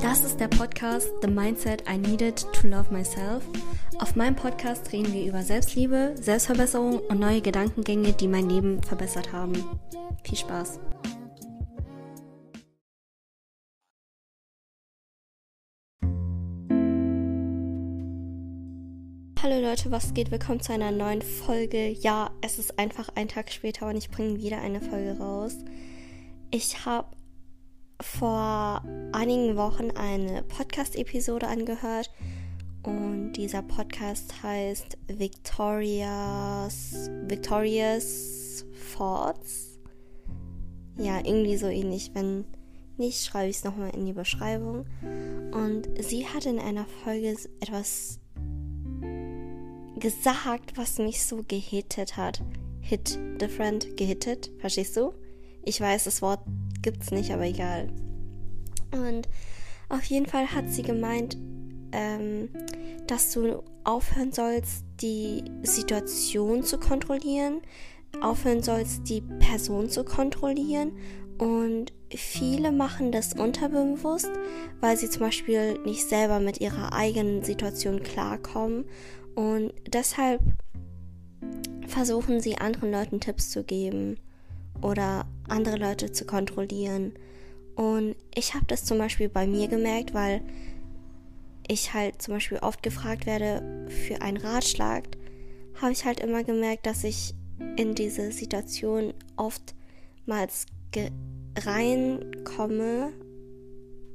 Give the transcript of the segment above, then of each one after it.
Das ist der Podcast The Mindset I Needed to Love Myself. Auf meinem Podcast reden wir über Selbstliebe, Selbstverbesserung und neue Gedankengänge, die mein Leben verbessert haben. Viel Spaß! Hallo Leute, was geht? Willkommen zu einer neuen Folge. Ja, es ist einfach ein Tag später und ich bringe wieder eine Folge raus. Ich habe vor einigen Wochen eine Podcast-Episode angehört und dieser Podcast heißt Victoria's Victoria's Thoughts. Ja, irgendwie so ähnlich. Wenn nicht, schreibe ich es nochmal in die Beschreibung. Und sie hat in einer Folge etwas gesagt, was mich so gehittet hat. Hit different, gehittet, verstehst du? Ich weiß, das Wort gibt's nicht, aber egal. Und auf jeden Fall hat sie gemeint, ähm, dass du aufhören sollst, die Situation zu kontrollieren, aufhören sollst, die Person zu kontrollieren. Und viele machen das unterbewusst, weil sie zum Beispiel nicht selber mit ihrer eigenen Situation klarkommen. Und deshalb versuchen sie anderen Leuten Tipps zu geben oder andere Leute zu kontrollieren. Und ich habe das zum Beispiel bei mir gemerkt, weil ich halt zum Beispiel oft gefragt werde für einen Ratschlag, habe ich halt immer gemerkt, dass ich in diese Situation oftmals reinkomme,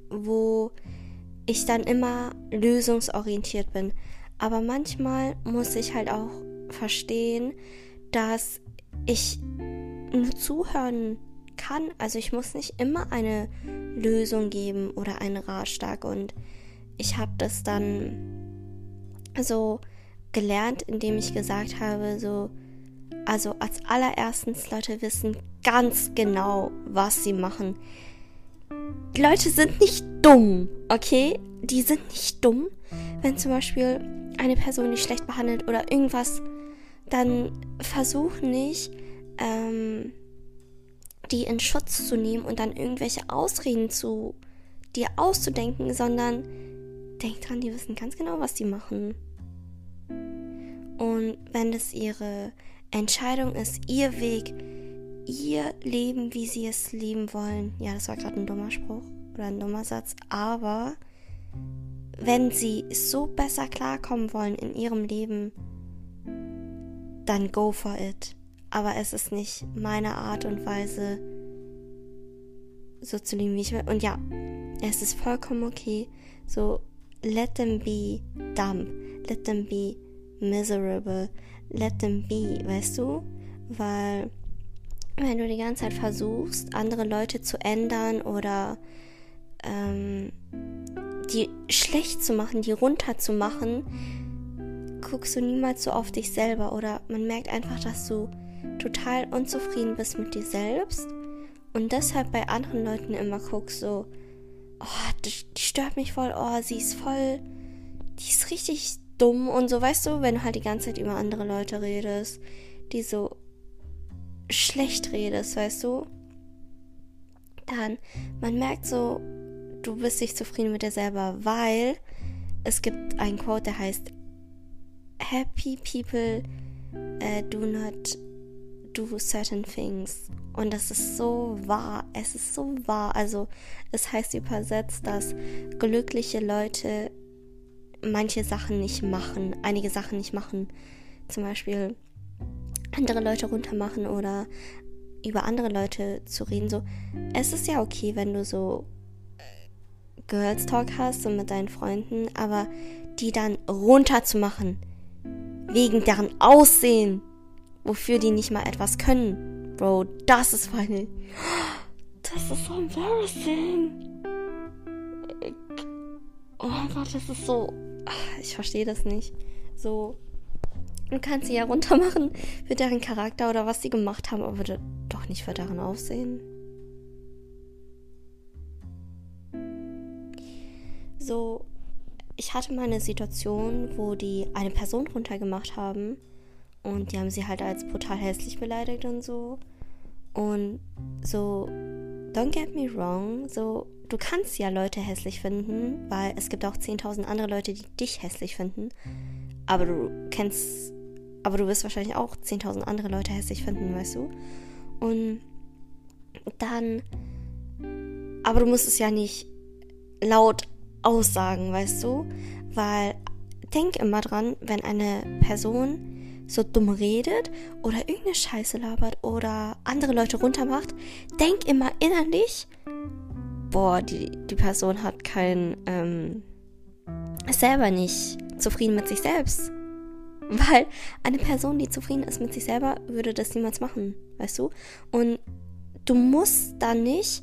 wo ich dann immer lösungsorientiert bin. Aber manchmal muss ich halt auch verstehen, dass ich nur zuhören kann. Also ich muss nicht immer eine Lösung geben oder einen Ratschlag. Und ich habe das dann so gelernt, indem ich gesagt habe, so, also als allererstens, Leute wissen ganz genau, was sie machen. Die Leute sind nicht dumm, okay? Die sind nicht dumm. Wenn zum Beispiel eine Person dich schlecht behandelt oder irgendwas, dann versuch nicht, ähm, die in Schutz zu nehmen und dann irgendwelche Ausreden zu dir auszudenken, sondern denk dran, die wissen ganz genau, was die machen. Und wenn es ihre Entscheidung ist, ihr Weg, ihr Leben, wie sie es leben wollen, ja, das war gerade ein dummer Spruch oder ein dummer Satz, aber wenn sie so besser klarkommen wollen in ihrem Leben, dann go for it aber es ist nicht meine Art und Weise, so zu leben, wie ich will. Und ja, es ist vollkommen okay. So, let them be dumb. Let them be miserable. Let them be, weißt du? Weil, wenn du die ganze Zeit versuchst, andere Leute zu ändern oder ähm, die schlecht zu machen, die runterzumachen, guckst du niemals so auf dich selber oder man merkt einfach, dass du total unzufrieden bist mit dir selbst. Und deshalb bei anderen Leuten immer guckst, so, oh, die, stört mich voll, oh, sie ist voll, die ist richtig dumm und so, weißt du, wenn du halt die ganze Zeit über andere Leute redest, die so schlecht redest, weißt du, dann, man merkt so, du bist nicht zufrieden mit dir selber, weil es gibt einen Quote, der heißt, Happy people uh, do not do certain things. Und das ist so wahr. Es ist so wahr. Also, es heißt übersetzt, dass glückliche Leute manche Sachen nicht machen, einige Sachen nicht machen. Zum Beispiel andere Leute runtermachen oder über andere Leute zu reden. So, es ist ja okay, wenn du so äh, Girls Talk hast so mit deinen Freunden, aber die dann runterzumachen wegen deren Aussehen wofür die nicht mal etwas können. Bro, das ist voll. Das ist so embarrassing. Oh mein Gott, das ist so. Ich verstehe das nicht. So. Du kannst sie ja runtermachen für deren Charakter oder was sie gemacht haben, aber doch nicht für deren Aufsehen. So, ich hatte mal eine Situation, wo die eine Person runtergemacht haben und die haben sie halt als brutal hässlich beleidigt und so. Und so don't get me wrong, so, du kannst ja Leute hässlich finden, weil es gibt auch 10.000 andere Leute, die dich hässlich finden. Aber du kennst, aber du wirst wahrscheinlich auch 10.000 andere Leute hässlich finden, weißt du? Und dann, aber du musst es ja nicht laut aussagen, weißt du? Weil denk immer dran, wenn eine Person so dumm redet oder irgendeine Scheiße labert oder andere Leute runtermacht, denk immer innerlich, boah, die, die Person hat kein, ähm, selber nicht zufrieden mit sich selbst. Weil eine Person, die zufrieden ist mit sich selber, würde das niemals machen, weißt du? Und du musst dann nicht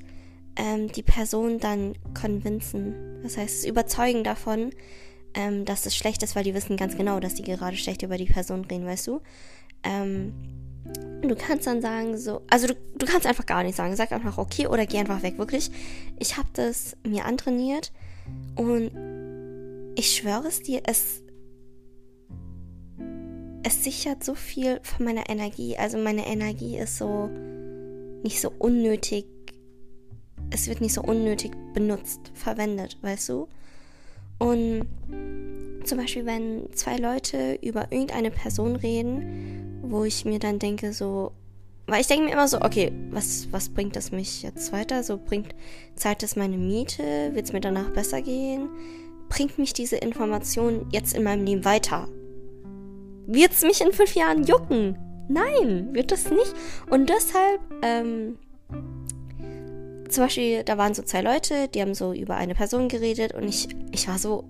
ähm, die Person dann convincen. Das heißt, überzeugen davon, ähm, dass es schlecht ist, weil die wissen ganz genau, dass die gerade schlecht über die Person reden, weißt du? Ähm, du kannst dann sagen, so, also du, du kannst einfach gar nichts sagen. Sag einfach okay oder geh einfach weg. Wirklich, ich habe das mir antrainiert und ich schwöre es dir, es, es sichert so viel von meiner Energie. Also meine Energie ist so nicht so unnötig, es wird nicht so unnötig benutzt, verwendet, weißt du? Und zum Beispiel, wenn zwei Leute über irgendeine Person reden, wo ich mir dann denke, so, weil ich denke mir immer so, okay, was, was bringt das mich jetzt weiter? So bringt, zahlt es meine Miete? Wird es mir danach besser gehen? Bringt mich diese Information jetzt in meinem Leben weiter? Wird es mich in fünf Jahren jucken? Nein, wird das nicht. Und deshalb, ähm, zum Beispiel, da waren so zwei Leute, die haben so über eine Person geredet und ich, ich war so,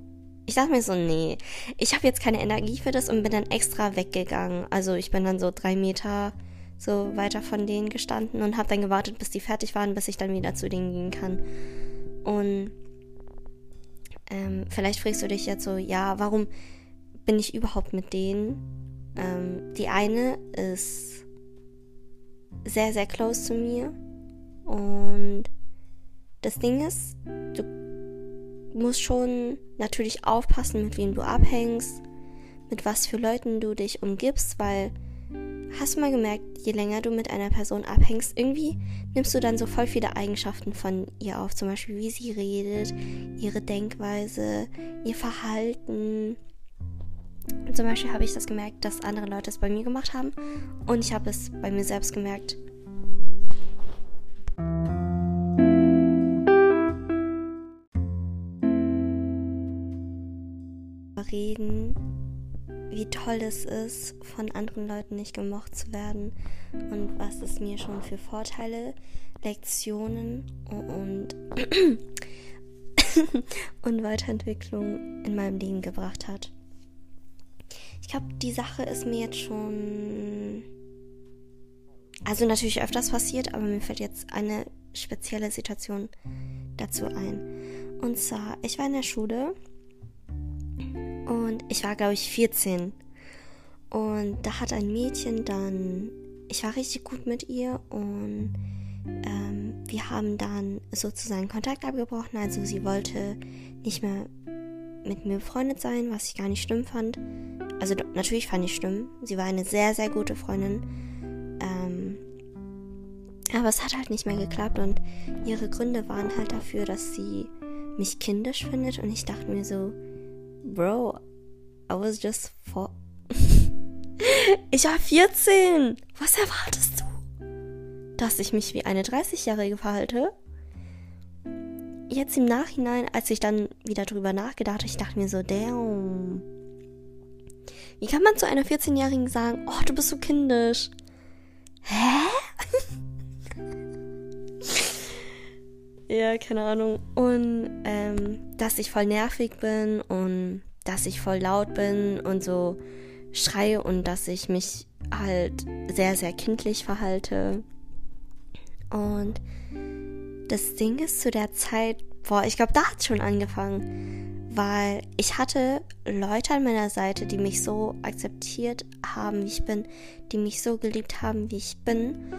ich dachte mir so, nee, ich habe jetzt keine Energie für das und bin dann extra weggegangen. Also ich bin dann so drei Meter so weiter von denen gestanden und habe dann gewartet, bis die fertig waren, bis ich dann wieder zu denen gehen kann. Und ähm, vielleicht fragst du dich jetzt so, ja, warum bin ich überhaupt mit denen? Ähm, die eine ist sehr, sehr close zu mir und das Ding ist, du musst schon natürlich aufpassen, mit wem du abhängst, mit was für Leuten du dich umgibst, weil hast du mal gemerkt, je länger du mit einer Person abhängst, irgendwie nimmst du dann so voll viele Eigenschaften von ihr auf, zum Beispiel wie sie redet, ihre Denkweise, ihr Verhalten. Zum Beispiel habe ich das gemerkt, dass andere Leute es bei mir gemacht haben und ich habe es bei mir selbst gemerkt. Reden, wie toll es ist, von anderen Leuten nicht gemocht zu werden und was es mir schon für Vorteile, Lektionen und, und Weiterentwicklung in meinem Leben gebracht hat. Ich glaube, die Sache ist mir jetzt schon. Also natürlich öfters passiert, aber mir fällt jetzt eine spezielle Situation dazu ein. Und zwar, ich war in der Schule und ich war, glaube ich, 14. Und da hat ein Mädchen dann, ich war richtig gut mit ihr und ähm, wir haben dann sozusagen Kontakt abgebrochen. Also sie wollte nicht mehr mit mir befreundet sein, was ich gar nicht schlimm fand. Also natürlich fand ich schlimm. Sie war eine sehr, sehr gute Freundin. Aber es hat halt nicht mehr geklappt und ihre Gründe waren halt dafür, dass sie mich kindisch findet und ich dachte mir so, Bro, I was just four. ich war 14. Was erwartest du? Dass ich mich wie eine 30-Jährige verhalte? Jetzt im Nachhinein, als ich dann wieder drüber nachgedacht habe, ich dachte mir so, damn. Wie kann man zu einer 14-Jährigen sagen, oh, du bist so kindisch? Hä? ja, keine Ahnung. Und ähm, dass ich voll nervig bin und dass ich voll laut bin und so schreie und dass ich mich halt sehr, sehr kindlich verhalte. Und das Ding ist zu der Zeit, boah, ich glaube, da hat es schon angefangen, weil ich hatte Leute an meiner Seite, die mich so akzeptiert haben, wie ich bin, die mich so geliebt haben, wie ich bin.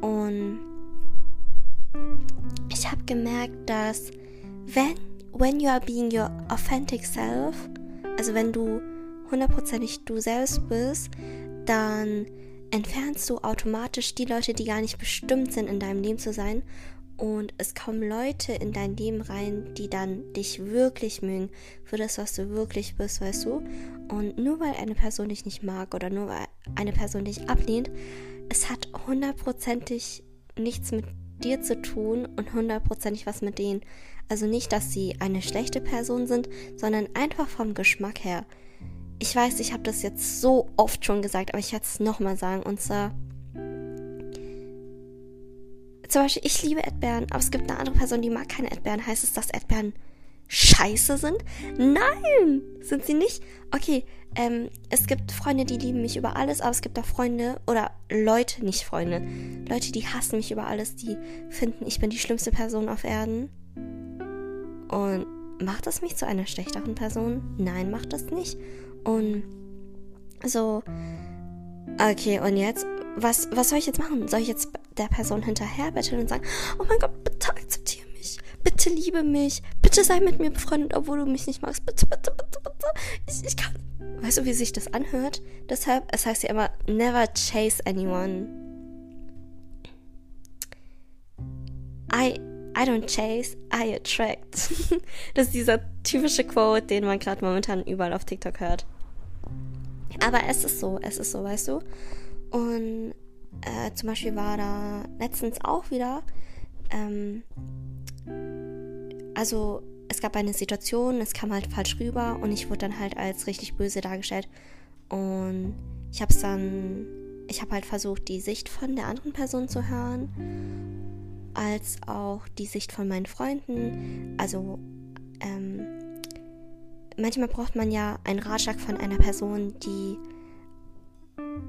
Und ich habe gemerkt, dass wenn when you are being your authentic self, also wenn du hundertprozentig du selbst bist, dann entfernst du automatisch die Leute, die gar nicht bestimmt sind, in deinem Leben zu sein und es kommen Leute in dein Leben rein, die dann dich wirklich mögen für das, was du wirklich bist, weißt du? Und nur weil eine Person dich nicht mag oder nur weil eine Person dich ablehnt, es hat hundertprozentig nichts mit dir zu tun und hundertprozentig was mit denen. Also nicht, dass sie eine schlechte Person sind, sondern einfach vom Geschmack her. Ich weiß, ich habe das jetzt so oft schon gesagt, aber ich werde es nochmal sagen. Und zwar, zum Beispiel, ich liebe Erdbeeren, aber es gibt eine andere Person, die mag keine Erdbeeren. Heißt es, dass Erdbeeren scheiße sind? Nein, sind sie nicht. Okay, ähm, es gibt Freunde, die lieben mich über alles, aber es gibt auch Freunde oder Leute, nicht Freunde, Leute, die hassen mich über alles, die finden, ich bin die schlimmste Person auf Erden. Und macht das mich zu einer schlechteren Person? Nein, macht das nicht. Und so, okay, und jetzt, was, was soll ich jetzt machen? Soll ich jetzt der Person hinterher betteln und sagen, oh mein Gott, bitte bitte liebe mich, bitte sei mit mir befreundet, obwohl du mich nicht magst, bitte, bitte, bitte, bitte. Ich, ich kann. Weißt du, wie sich das anhört? Deshalb, es heißt ja immer, never chase anyone. I, I don't chase, I attract. das ist dieser typische Quote, den man gerade momentan überall auf TikTok hört. Aber es ist so, es ist so, weißt du? Und äh, zum Beispiel war da letztens auch wieder, ähm, also es gab eine Situation, es kam halt falsch rüber und ich wurde dann halt als richtig böse dargestellt. Und ich habe es dann, ich habe halt versucht, die Sicht von der anderen Person zu hören, als auch die Sicht von meinen Freunden. Also ähm, manchmal braucht man ja einen Ratschlag von einer Person, die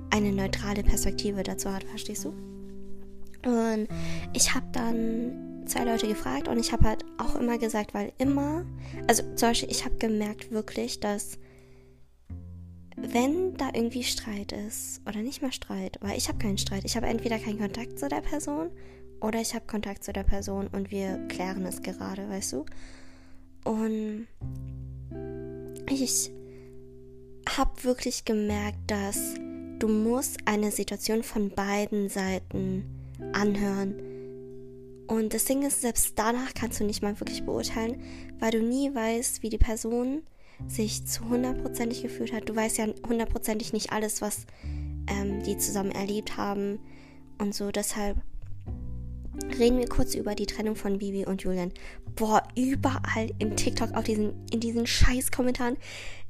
eine neutrale Perspektive dazu hat, verstehst du? Und ich habe dann zwei Leute gefragt und ich habe halt auch immer gesagt, weil immer, also zum Beispiel, ich habe gemerkt wirklich, dass wenn da irgendwie Streit ist, oder nicht mal Streit, weil ich habe keinen Streit, ich habe entweder keinen Kontakt zu der Person oder ich habe Kontakt zu der Person und wir klären es gerade, weißt du? Und ich habe wirklich gemerkt, dass du musst eine Situation von beiden Seiten anhören. Und das Ding ist, selbst danach kannst du nicht mal wirklich beurteilen, weil du nie weißt, wie die Person sich zu hundertprozentig gefühlt hat. Du weißt ja hundertprozentig nicht alles, was ähm, die zusammen erlebt haben und so. Deshalb reden wir kurz über die Trennung von Bibi und Julian. Boah, überall in TikTok, auf diesen, in diesen Scheiß-Kommentaren.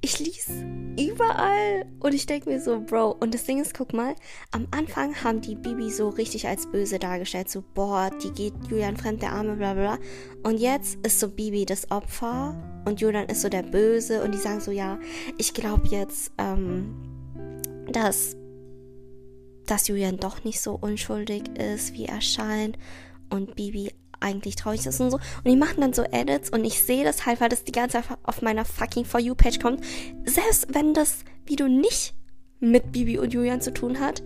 Ich lies überall und ich denke mir so, Bro. Und das Ding ist, guck mal, am Anfang haben die Bibi so richtig als böse dargestellt. So, boah, die geht Julian fremd, der Arme, bla bla. Und jetzt ist so Bibi das Opfer und Julian ist so der Böse. Und die sagen so, ja, ich glaube jetzt, ähm, dass dass Julian doch nicht so unschuldig ist, wie er scheint und Bibi eigentlich traurig ist und so. Und die machen dann so Edits und ich sehe das halt, weil das die ganze Zeit auf meiner fucking For You-Page kommt. Selbst wenn das Video nicht mit Bibi und Julian zu tun hat,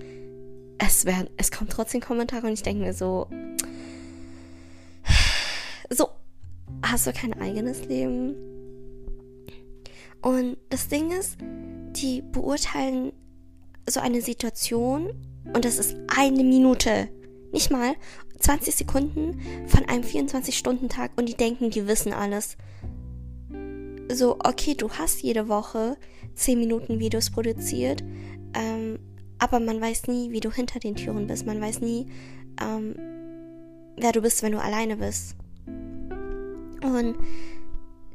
es werden, es kommen trotzdem Kommentare und ich denke mir so, so, hast du kein eigenes Leben? Und das Ding ist, die beurteilen so eine Situation und das ist eine Minute, nicht mal 20 Sekunden von einem 24-Stunden-Tag und die denken, die wissen alles. So, okay, du hast jede Woche 10 Minuten Videos produziert, ähm, aber man weiß nie, wie du hinter den Türen bist. Man weiß nie, ähm, wer du bist, wenn du alleine bist. Und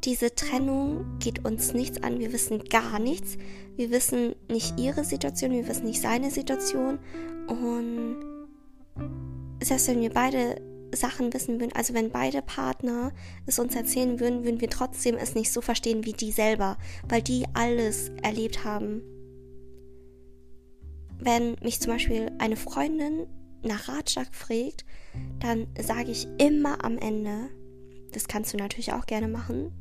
diese Trennung geht uns nichts an. Wir wissen gar nichts. Wir wissen nicht ihre Situation, wir wissen nicht seine Situation. Und selbst wenn wir beide Sachen wissen würden, also wenn beide Partner es uns erzählen würden, würden wir trotzdem es nicht so verstehen wie die selber, weil die alles erlebt haben. Wenn mich zum Beispiel eine Freundin nach Ratschlag fragt, dann sage ich immer am Ende, das kannst du natürlich auch gerne machen,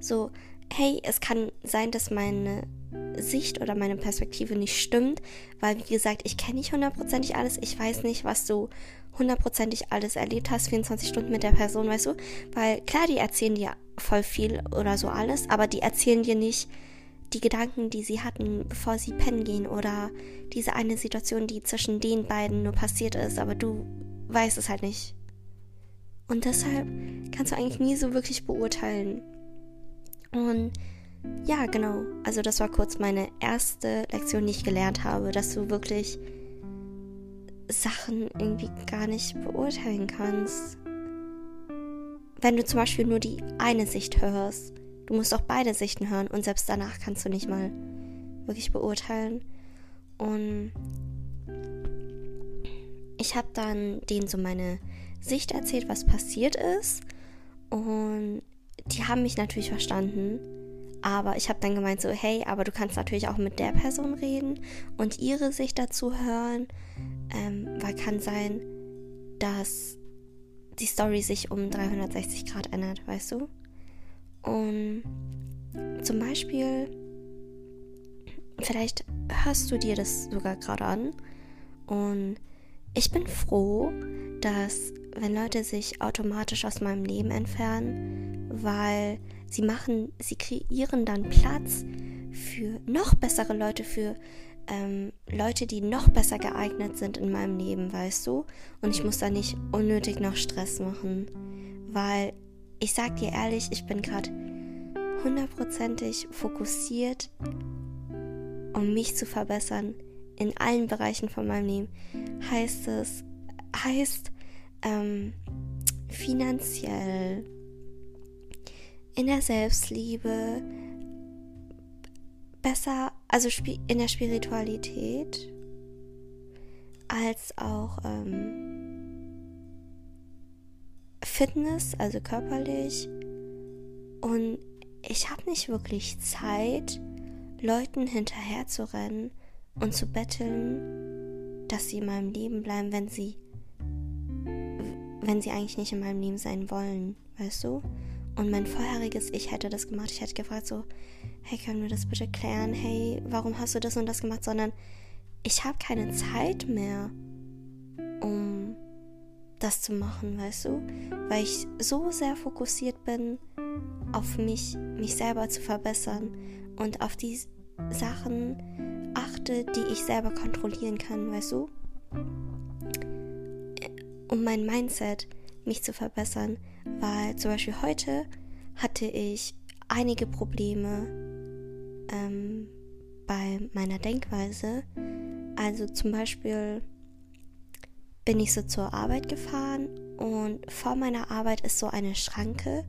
so, hey, es kann sein, dass meine Sicht oder meine Perspektive nicht stimmt, weil wie gesagt, ich kenne nicht hundertprozentig alles, ich weiß nicht, was du hundertprozentig alles erlebt hast, 24 Stunden mit der Person, weißt du? Weil klar, die erzählen dir voll viel oder so alles, aber die erzählen dir nicht die Gedanken, die sie hatten, bevor sie pennen gehen oder diese eine Situation, die zwischen den beiden nur passiert ist, aber du weißt es halt nicht. Und deshalb kannst du eigentlich nie so wirklich beurteilen. Und ja, genau. Also das war kurz meine erste Lektion, die ich gelernt habe, dass du wirklich Sachen irgendwie gar nicht beurteilen kannst. Wenn du zum Beispiel nur die eine Sicht hörst, du musst auch beide Sichten hören und selbst danach kannst du nicht mal wirklich beurteilen. Und ich habe dann denen so meine Sicht erzählt, was passiert ist. Und die haben mich natürlich verstanden. Aber ich habe dann gemeint so, hey, aber du kannst natürlich auch mit der Person reden und ihre Sicht dazu hören. Ähm, weil kann sein, dass die Story sich um 360 Grad ändert, weißt du? Und zum Beispiel, vielleicht hörst du dir das sogar gerade an und ich bin froh, dass wenn Leute sich automatisch aus meinem Leben entfernen, weil sie machen, sie kreieren dann Platz für noch bessere Leute, für ähm, Leute, die noch besser geeignet sind in meinem Leben, weißt du? Und ich muss da nicht unnötig noch Stress machen, weil ich sag dir ehrlich, ich bin gerade hundertprozentig fokussiert, um mich zu verbessern in allen Bereichen von meinem Leben. Heißt es, heißt ähm, finanziell, in der Selbstliebe, besser, also in der Spiritualität, als auch ähm, Fitness, also körperlich. Und ich habe nicht wirklich Zeit, Leuten hinterher zu rennen und zu betteln, dass sie in meinem Leben bleiben, wenn sie wenn sie eigentlich nicht in meinem Leben sein wollen, weißt du? Und mein vorheriges Ich hätte das gemacht. Ich hätte gefragt so, hey, können wir das bitte klären? Hey, warum hast du das und das gemacht? Sondern ich habe keine Zeit mehr, um das zu machen, weißt du? Weil ich so sehr fokussiert bin, auf mich, mich selber zu verbessern und auf die Sachen achte, die ich selber kontrollieren kann, weißt du? um mein Mindset mich zu verbessern, weil zum Beispiel heute hatte ich einige Probleme ähm, bei meiner Denkweise. Also zum Beispiel bin ich so zur Arbeit gefahren und vor meiner Arbeit ist so eine Schranke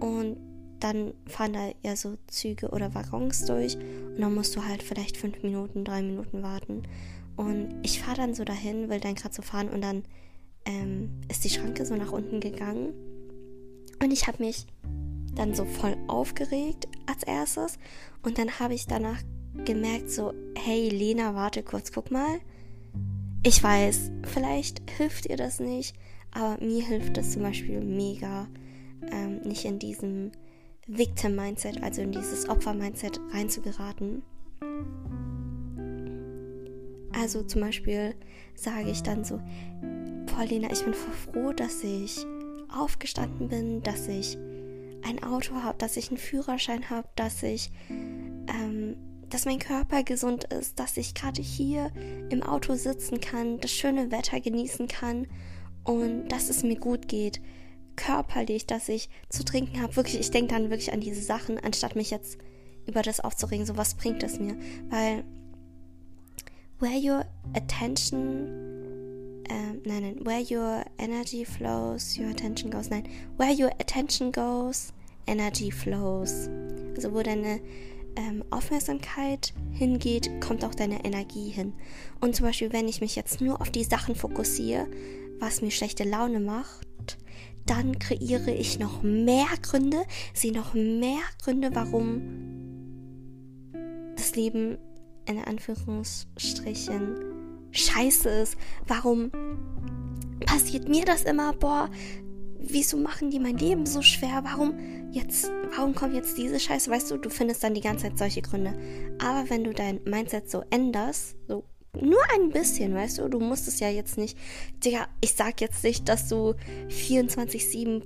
und dann fahren da ja so Züge oder Waggons durch und dann musst du halt vielleicht fünf Minuten, drei Minuten warten. Und ich fahre dann so dahin, will dann gerade so fahren und dann ähm, ist die Schranke so nach unten gegangen. Und ich habe mich dann so voll aufgeregt als erstes. Und dann habe ich danach gemerkt, so, hey Lena, warte kurz, guck mal. Ich weiß, vielleicht hilft ihr das nicht, aber mir hilft das zum Beispiel mega, ähm, nicht in diesem Victim-Mindset, also in dieses Opfer-Mindset reinzugeraten. Also zum Beispiel sage ich dann so, Paulina, ich bin voll froh, dass ich aufgestanden bin, dass ich ein Auto habe, dass ich einen Führerschein habe, dass ich, ähm, dass mein Körper gesund ist, dass ich gerade hier im Auto sitzen kann, das schöne Wetter genießen kann und dass es mir gut geht. Körperlich, dass ich zu trinken habe. Wirklich, ich denke dann wirklich an diese Sachen, anstatt mich jetzt über das aufzuregen. So, was bringt es mir? Weil where your attention ähm, nein, nein, where your energy flows, your attention goes, nein, where your attention goes, energy flows. Also wo deine ähm, Aufmerksamkeit hingeht, kommt auch deine Energie hin. Und zum Beispiel, wenn ich mich jetzt nur auf die Sachen fokussiere, was mir schlechte Laune macht, dann kreiere ich noch mehr Gründe, sehe noch mehr Gründe, warum das Leben in Anführungsstrichen scheiße ist. Warum passiert mir das immer? Boah, wieso machen die mein Leben so schwer? Warum jetzt, warum kommt jetzt diese Scheiße? Weißt du, du findest dann die ganze Zeit solche Gründe. Aber wenn du dein Mindset so änderst, so nur ein bisschen, weißt du, du musst es ja jetzt nicht, Digga, ich sag jetzt nicht, dass du 24-7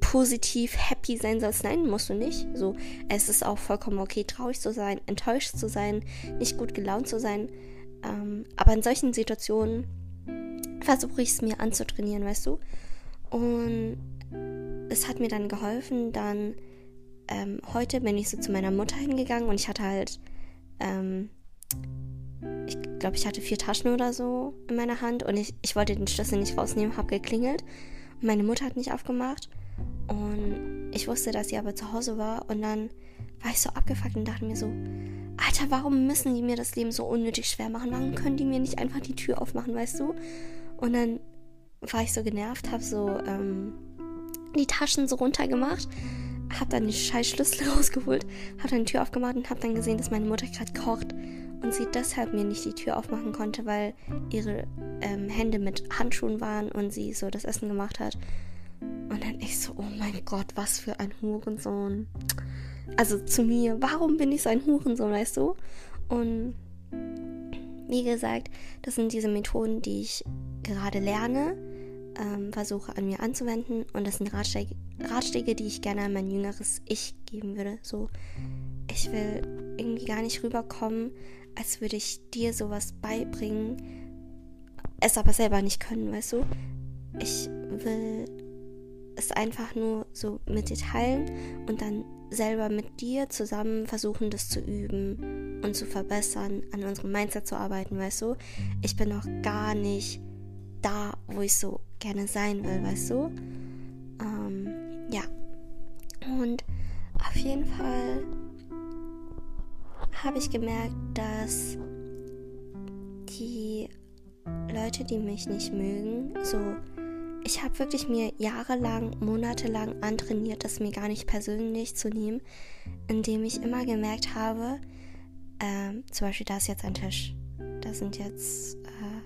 positiv happy sein sollst. Nein, musst du nicht. So, es ist auch vollkommen okay, traurig zu sein, enttäuscht zu sein, nicht gut gelaunt zu sein. Ähm, aber in solchen Situationen versuche ich es mir anzutrainieren, weißt du? Und es hat mir dann geholfen, dann ähm, heute bin ich so zu meiner Mutter hingegangen und ich hatte halt, ähm, ich glaube, ich hatte vier Taschen oder so in meiner Hand und ich, ich wollte den Schlüssel nicht rausnehmen, habe geklingelt. Und meine Mutter hat nicht aufgemacht und ich wusste, dass sie aber zu Hause war und dann war ich so abgefuckt und dachte mir so, Alter, warum müssen die mir das Leben so unnötig schwer machen? Warum können die mir nicht einfach die Tür aufmachen, weißt du? Und dann war ich so genervt, habe so ähm, die Taschen so runtergemacht, habe dann die scheiß Schlüssel rausgeholt, habe dann die Tür aufgemacht und habe dann gesehen, dass meine Mutter gerade kocht und sie deshalb mir nicht die Tür aufmachen konnte, weil ihre ähm, Hände mit Handschuhen waren und sie so das Essen gemacht hat. Dann ich so, oh mein Gott, was für ein Hurensohn. Also zu mir, warum bin ich so ein Hurensohn, weißt du? Und wie gesagt, das sind diese Methoden, die ich gerade lerne, ähm, versuche an mir anzuwenden. Und das sind Ratschläge, Ratschläge, die ich gerne an mein jüngeres Ich geben würde. So, ich will irgendwie gar nicht rüberkommen, als würde ich dir sowas beibringen, es aber selber nicht können, weißt du? Ich will es einfach nur so mit dir teilen und dann selber mit dir zusammen versuchen, das zu üben und zu verbessern, an unserem Mindset zu arbeiten, weißt du? Ich bin noch gar nicht da, wo ich so gerne sein will, weißt du? Ähm, ja. Und auf jeden Fall habe ich gemerkt, dass die Leute, die mich nicht mögen, so ich habe wirklich mir jahrelang, monatelang antrainiert, das mir gar nicht persönlich zu nehmen, indem ich immer gemerkt habe, äh, zum Beispiel da ist jetzt ein Tisch, da sind jetzt äh,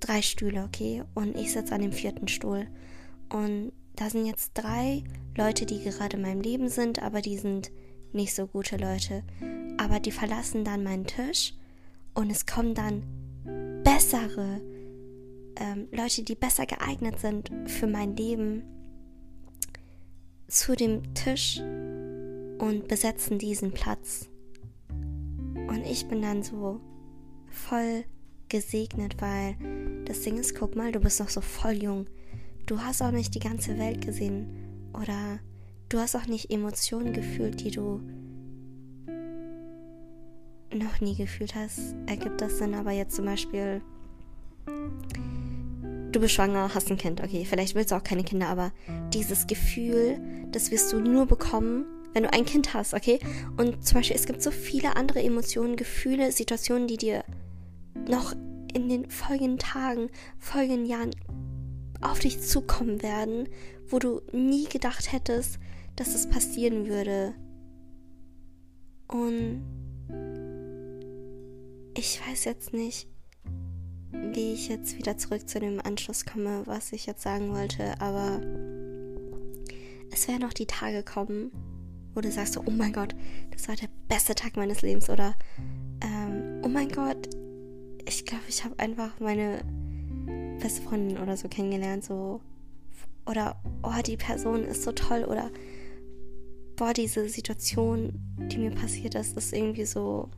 drei Stühle, okay, und ich sitze an dem vierten Stuhl. Und da sind jetzt drei Leute, die gerade in meinem Leben sind, aber die sind nicht so gute Leute, aber die verlassen dann meinen Tisch und es kommen dann bessere ähm, Leute, die besser geeignet sind für mein Leben, zu dem Tisch und besetzen diesen Platz. Und ich bin dann so voll gesegnet, weil das Ding ist, guck mal, du bist noch so voll jung. Du hast auch nicht die ganze Welt gesehen oder du hast auch nicht Emotionen gefühlt, die du noch nie gefühlt hast. Ergibt das Sinn, aber jetzt zum Beispiel du bist schwanger, hast ein Kind, okay, vielleicht willst du auch keine Kinder, aber dieses Gefühl, das wirst du nur bekommen, wenn du ein Kind hast, okay? Und zum Beispiel, es gibt so viele andere Emotionen, Gefühle, Situationen, die dir noch in den folgenden Tagen, folgenden Jahren auf dich zukommen werden, wo du nie gedacht hättest, dass es passieren würde. Und ich weiß jetzt nicht, wie ich jetzt wieder zurück zu dem Anschluss komme, was ich jetzt sagen wollte, aber es werden noch die Tage kommen, wo du sagst so, oh mein Gott, das war der beste Tag meines Lebens oder ähm, oh mein Gott, ich glaube, ich habe einfach meine beste Freundin oder so kennengelernt, so oder oh, die Person ist so toll oder boah, diese Situation, die mir passiert ist, ist irgendwie so